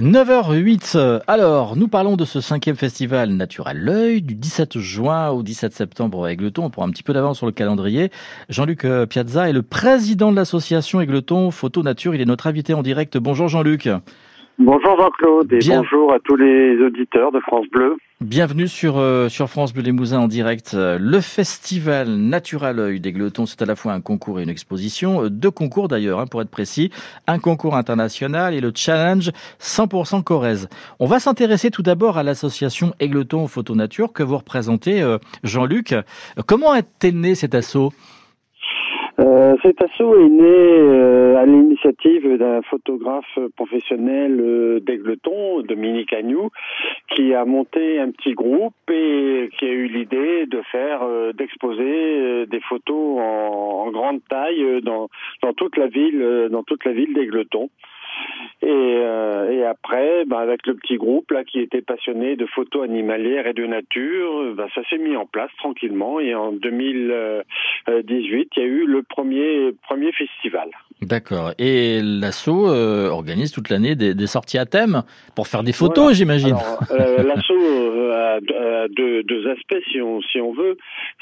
9h08. Alors, nous parlons de ce cinquième festival Naturel L'œil du 17 juin au 17 septembre à Aigleton. On prend un petit peu d'avance sur le calendrier. Jean-Luc euh, Piazza est le président de l'association Aigleton Photo Nature. Il est notre invité en direct. Bonjour Jean-Luc. Bonjour Jean-Claude et bonjour à tous les auditeurs de France Bleu. Bienvenue sur, euh, sur France Bleu Limousin en direct. Le festival Natural Oeil d'Aigleton, c'est à la fois un concours et une exposition. Euh, deux concours d'ailleurs, hein, pour être précis. Un concours international et le challenge 100% Corrèze. On va s'intéresser tout d'abord à l'association Aigleton Photo Nature que vous représentez, euh, Jean-Luc. Comment est-elle née cet assaut? Euh, cet assaut est né euh, à l'initiative d'un photographe professionnel euh, d'Aigleton, Dominique Agnou, qui a monté un petit groupe et qui a eu l'idée de faire, d'exposer des photos en, grande taille dans, dans toute la ville, dans toute la ville d'Aigleton. Et, euh, et après, bah, avec le petit groupe là qui était passionné de photos animalières et de nature, bah, ça s'est mis en place tranquillement. Et en 2018, il y a eu le premier premier festival. D'accord. Et l'assaut euh, organise toute l'année des, des, sorties à thème pour faire des photos, j'imagine. Euh, l'assaut euh, a, deux, deux, aspects, si on si on veut.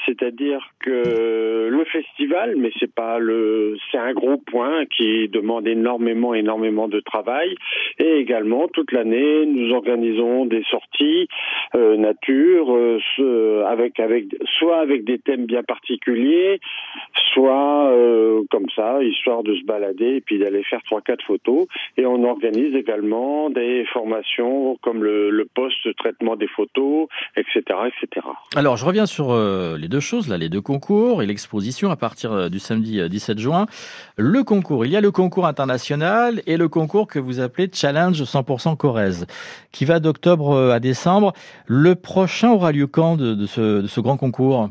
C'est-à-dire que le festival, mais c'est pas le, c'est un gros point qui demande énormément énormément de travail. Et également toute l'année, nous organisons des sorties nature, avec avec soit avec des thèmes bien particuliers, soit comme ça, histoire de se balader et puis d'aller faire trois quatre photos. Et on organise également des formations comme le, le post-traitement des photos, etc., etc. Alors je reviens sur euh, les deux choses là, les deux concours et l'exposition à partir euh, du samedi 17 euh, juin. Le concours, il y a le concours international et le concours que vous appelez Challenge 100% Corrèze, qui va d'octobre à décembre. Le prochain aura lieu quand de, ce, de ce, grand concours?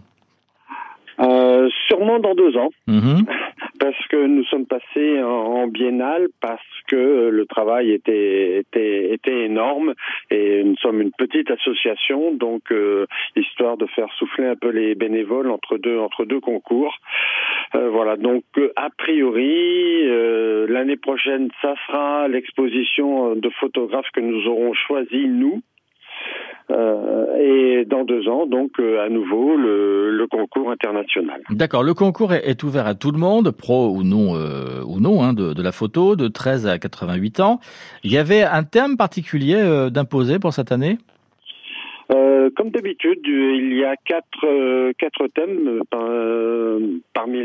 Sûrement dans deux ans. Mm-hmm parce que nous sommes passés en, biennale parce que le travail était était était énorme et nous sommes une petite association donc euh, histoire de faire souffler un peu les bénévoles entre deux entre deux concours. Euh, voilà donc euh, a priori l'année prochaine ça sera l'exposition de photographes que nous aurons choisi nous euh, et dans deux ans, donc euh, à nouveau le, le, concours international. D'accord. Le concours est, est, ouvert à tout le monde, pro ou non, euh, ou non, hein, de, de, la photo, de 13 à 88 ans. Il y avait un thème particulier d'imposer pour cette année? Comme d'habitude, il y a quatre, quatre thèmes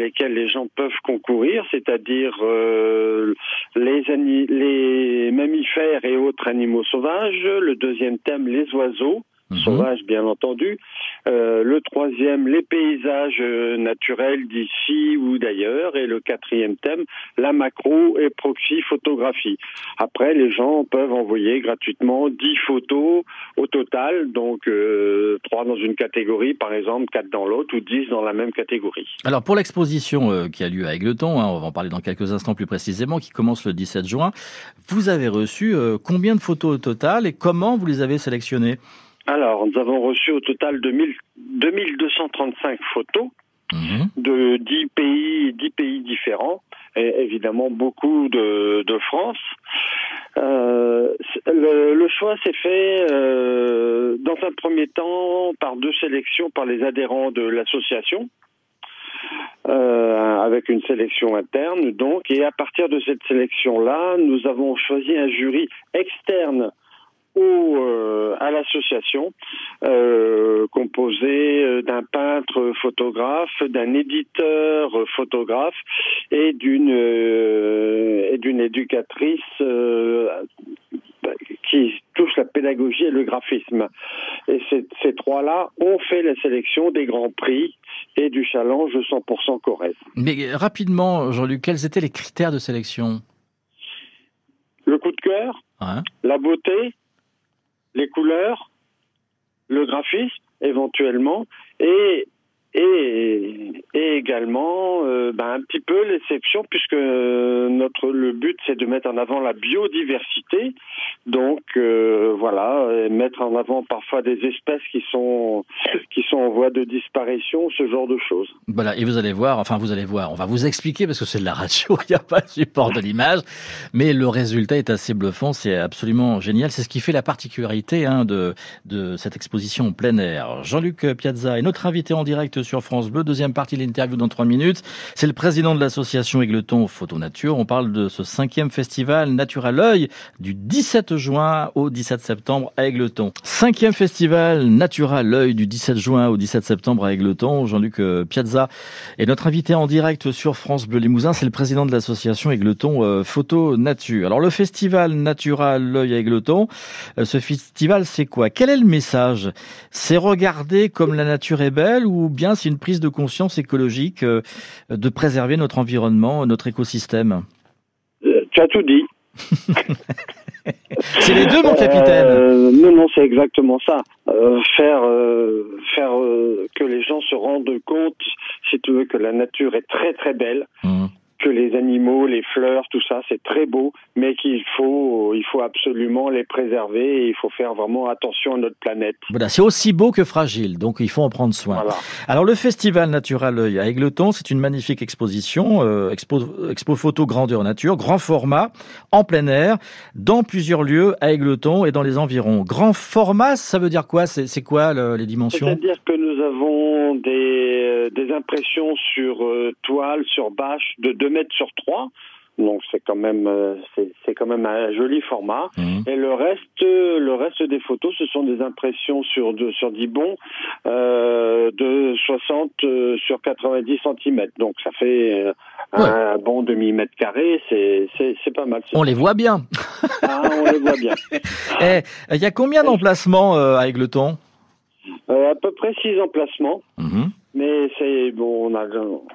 lesquels les gens peuvent concourir, c'est-à-dire les, les mammifères et autres animaux sauvages. Le deuxième thème, les oiseaux. Mhm. sauvages bien entendu. Euh, le troisième, les paysages euh, naturels d'ici ou d'ailleurs. Et le quatrième thème, la macro et proxy photographie. Après, les gens peuvent envoyer gratuitement 10 photos au total, donc euh, 3 dans une catégorie par exemple, 4 dans l'autre ou 10 dans la même catégorie. Alors pour l'exposition euh, qui a lieu à Aigleton, hein, on va en parler dans quelques instants plus précisément, qui commence le 17 juin, vous avez reçu combien de photos au total et comment vous les avez sélectionnées? Alors, nous avons reçu au total 2000, 2235 photos mhm. de 10 pays, 10 pays différents, et évidemment beaucoup de, de France. Euh, le, le, choix s'est fait euh, dans un premier temps par deux sélections par les adhérents de l'association. Euh, avec une sélection interne donc et à partir de cette sélection là nous avons choisi un jury externe ou euh, à l'association euh, composée euh, d'un peintre photographe, d'un éditeur photographe et d'une et d'une éducatrice qui touche la pédagogie et le graphisme. Et ces, ces trois-là ont fait la sélection des grands prix et du challenge 100% Corrèze. Mais rapidement, Jean-Luc, quels étaient les critères de sélection? Le coup de cœur, la beauté, les couleurs, le graphisme éventuellement, et également euh, ben, un petit peu l'exception puisque notre le but c'est de mettre en avant la biodiversité donc euh, voilà, mettre en avant parfois des espèces qui sont qui sont en voie de disparition, ce genre de choses. Voilà, et vous allez voir, enfin vous allez voir, on va vous expliquer parce que c'est de la radio, il n'y a pas de support de l'image, mais le résultat est assez bluffant, c'est absolument génial, c'est ce qui fait la particularité hein, de de cette exposition en plein air. Jean-Luc Piazza est notre invité en direct sur France Bleu, deuxième partie de l'interview dans trois minutes. C'est le président de l'association Aigleton Photo Nature. On parle de ce cinquième festival Nature à l'œil du 17 juin au 17 septembre à Aigleton. Cinquième festival Nature à l'œil du 17 juin au 17 septembre à Aigleton. Jean-Luc euh, Piazza est notre invité en direct sur France Bleu Limousin. C'est le président de l'association Aigleton euh, Photo Nature. Alors le festival Nature à l'œil à Aigleton, euh, ce festival c'est quoi? Quel est le message? C'est regarder comme la nature est belle ou bien c'est une prise de conscience écologique? De préserver notre environnement, notre écosystème Tu as tout dit. c'est les deux, mon capitaine. Euh, non, non, c'est exactement ça. Euh, faire, euh, faire que les gens se rendent compte, si tu veux, que la nature est très très belle. Mmh que les animaux, les fleurs, tout ça, c'est très beau, mais qu'il faut, il faut absolument les préserver et il faut faire vraiment attention à notre planète. Voilà, c'est aussi beau que fragile, donc il faut en prendre soin. Alors le festival Natural à Aigleton, c'est une magnifique exposition, euh, expo, expo photo grandeur nature, grand format, en plein air, dans plusieurs lieux à Aigleton et dans les environs. Grand format, ça veut dire quoi? C'est quoi les dimensions? C'est-à-dire que nous avons des, euh, des impressions sur euh, toile, sur bâche de 2 mètres sur 3. Donc c'est quand même euh, c'est quand même un joli format. Mmh. Et le reste le reste des photos ce sont des impressions sur de, sur 10 bons euh, de 60 sur 90 cm. Donc ça fait un bon demi mètre carré. C'est c'est pas mal. On les voit bien. ah, on les voit bien. Eh, il y a combien d'emplacements à Aigleton À peu près 6 emplacements. Mmh. Mais c'est bon, on a,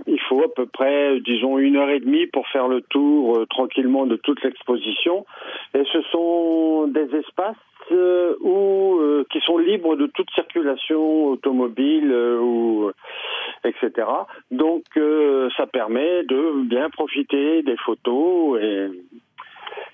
il faut à peu près, disons, une heure et demie pour faire le tour euh, tranquillement de toute l'exposition. Et ce sont des espaces euh, où, euh, qui sont libres de toute circulation automobile ou etc. Donc, ça permet de bien profiter des photos et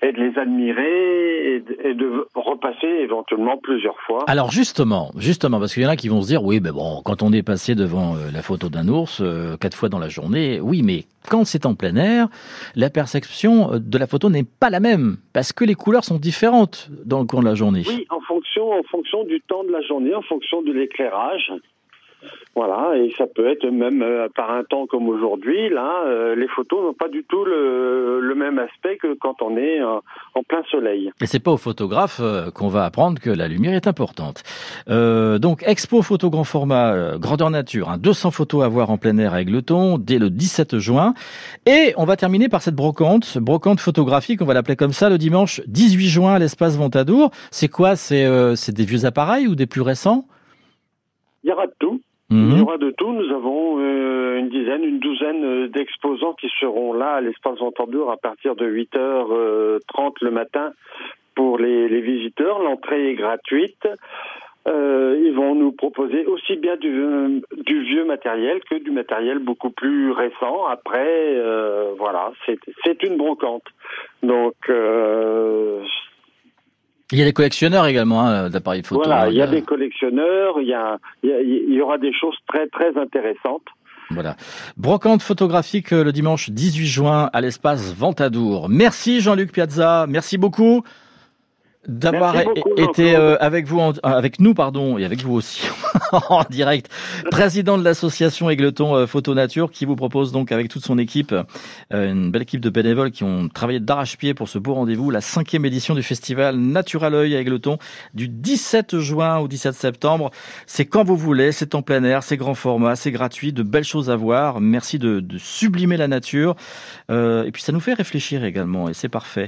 et de les admirer et de, repasser éventuellement plusieurs fois. Alors justement, justement, parce qu'il y en a qui vont se dire, oui, mais bon, quand on est passé devant euh, la photo d'un ours euh, quatre fois dans la journée, oui, mais quand c'est en plein air, la perception euh, de la photo n'est pas la même, parce que les couleurs sont différentes dans le cours de la journée. Oui, en fonction, en fonction du temps de la journée, en fonction de l'éclairage. Voilà, et ça peut être même euh, par un temps comme aujourd'hui, là, euh, les photos n'ont pas du tout le, le, même aspect que quand on est euh, en plein soleil. Et c'est pas au photographe qu'on va apprendre que la lumière est importante. donc, expo photo grand format, grandeur nature, hein, 200 photos à voir en plein air à Aigleton dès le 17 juin. Et on va terminer par cette brocante, brocante photographique, on va l'appeler comme ça, le dimanche 18 juin à l'espace Ventadour. C'est quoi? C'est des vieux appareils ou des plus récents? Il y aura de tout. Il y mhm. aura de tout. Nous avons euh, une dizaine, une douzaine euh, d'exposants qui seront là à l'espace Ventadour à partir de 8h30 euh, le matin pour les, les visiteurs. L'entrée est gratuite. Euh, ils vont nous proposer aussi bien du, du, vieux matériel que du matériel beaucoup plus récent. Après, euh, voilà, c'est une brocante. Donc, euh, il y a des collectionneurs également hein, d'appareils photo. Voilà, il y a des collectionneurs, il y, a, il y aura des choses très très intéressantes. Voilà. Brocante photographique euh, le dimanche 18 juin à l'espace Ventadour. Merci Jean-Luc Piazza, merci beaucoup d'avoir été euh, avec vous, avec nous, pardon, et avec vous aussi en direct. Président de l'association Aigleton euh, Photo Nature, qui vous propose donc avec toute son équipe, euh, une belle équipe de bénévoles qui ont travaillé d'arrache-pied pour ce beau rendez-vous, la cinquième édition du festival Nature à l'œil à Aigleton, du 17 juin au 17 septembre. C'est quand vous voulez, c'est en plein air, c'est grand format, c'est gratuit, de belles choses à voir. Merci de, de sublimer la nature, et puis ça nous fait réfléchir également, et c'est parfait.